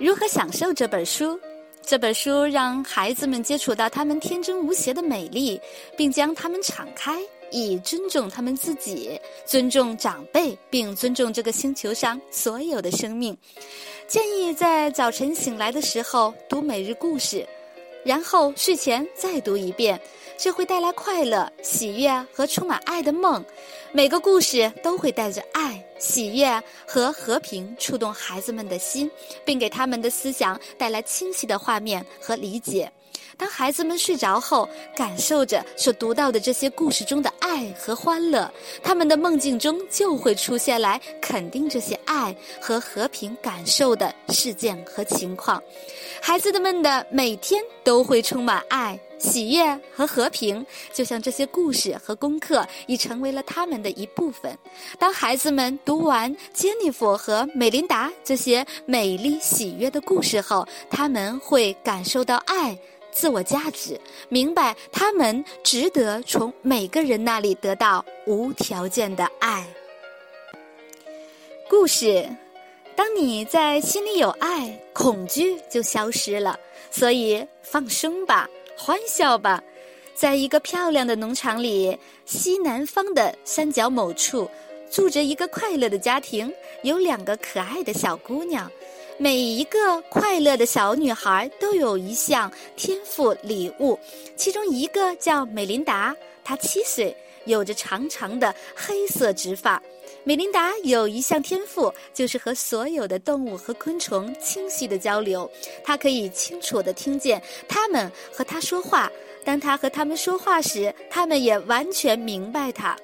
如何享受这本书？这本书让孩子们接触到他们天真无邪的美丽，并将他们敞开，以尊重他们自己，尊重长辈，并尊重这个星球上所有的生命。建议在早晨醒来的时候读每日故事。然后睡前再读一遍，这会带来快乐、喜悦和充满爱的梦。每个故事都会带着爱、喜悦和和平，触动孩子们的心，并给他们的思想带来清晰的画面和理解。当孩子们睡着后，感受着所读到的这些故事中的爱和欢乐，他们的梦境中就会出现来肯定这些爱和和平感受的事件和情况。孩子们的每天都会充满爱、喜悦和和平，就像这些故事和功课已成为了他们的一部分。当孩子们读完杰尼弗和美琳达这些美丽喜悦的故事后，他们会感受到爱。自我价值，明白他们值得从每个人那里得到无条件的爱。故事，当你在心里有爱，恐惧就消失了。所以放松吧，欢笑吧。在一个漂亮的农场里，西南方的山脚某处，住着一个快乐的家庭，有两个可爱的小姑娘。每一个快乐的小女孩都有一项天赋礼物，其中一个叫美琳达，她七岁，有着长长的黑色直发。美琳达有一项天赋，就是和所有的动物和昆虫清晰的交流，她可以清楚地听见它们和她说话。当她和它们说话时，它们也完全明白她。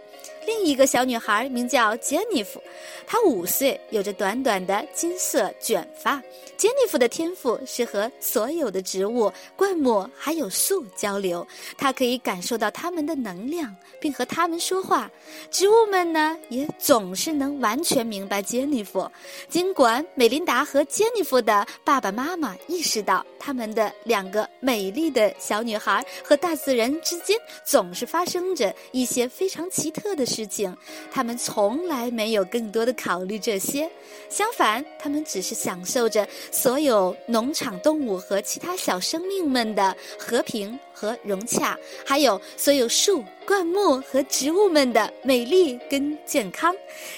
另一个小女孩名叫杰尼弗，她五岁，有着短短的金色卷发。杰尼弗的天赋是和所有的植物、灌木还有树交流，她可以感受到它们的能量，并和它们说话。植物们呢，也总是能完全明白杰尼弗。尽管美琳达和杰尼弗的爸爸妈妈意识到，他们的两个美丽的小女孩和大自然之间总是发生着一些非常奇特的。事情，他们从来没有更多的考虑这些，相反，他们只是享受着所有农场动物和其他小生命们的和平和融洽，还有所有树、灌木和植物们的美丽跟健康。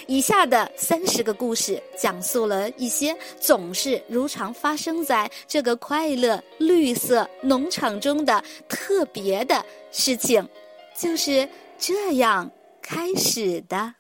以下的三十个故事讲述了一些总是如常发生在这个快乐绿色农场中的特别的事情，就是这样。开始的。